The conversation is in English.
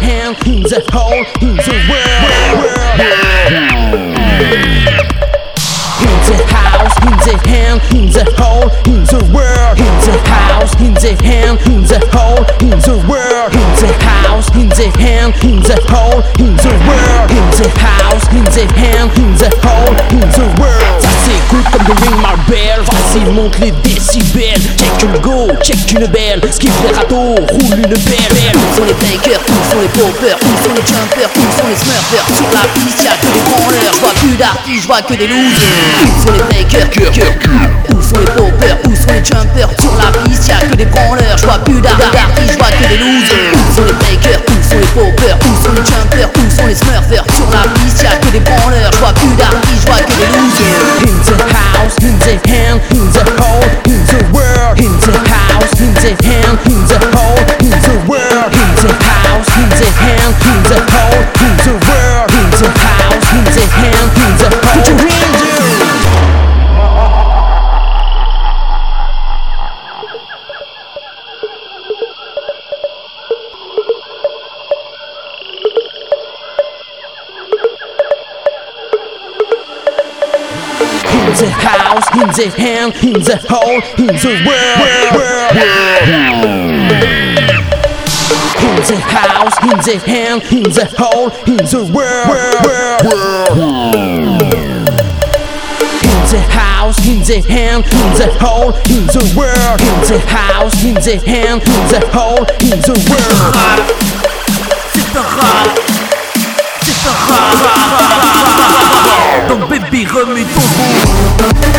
hand, in the whole, in the world. In the house, in the hand, in the whole, in the world. In the house, in the hand, in the whole, in the world. In the house, in the hand, in the whole, in the world. In the house, in the hand, in the whole, in the world. Ça s'écoute comme the ring my bell. Vas-y, monte les décibels. Check une go, check une belle. Skip les râteaux, roule une belle. Où sont les fakers, où sont les poppers, où sont les jumpers, où sont les smurfers Sur la piste y'a que des branleurs, je vois plus d'artistes, je vois que des losers Où sont les fakers, où sont les poppers, où sont les jumpers Sur la piste y'a que des branleurs, je vois plus d'artistes, je vois que des losers house, the house, in the hand, in the hole, in the world. In the house, in the hand, in the hole, in the world. In the house, in the hand, in the hole, in the world. In the house, in the hand, in the hole, in the world. C'est rap, c'est un rap Donc baby remue ton bout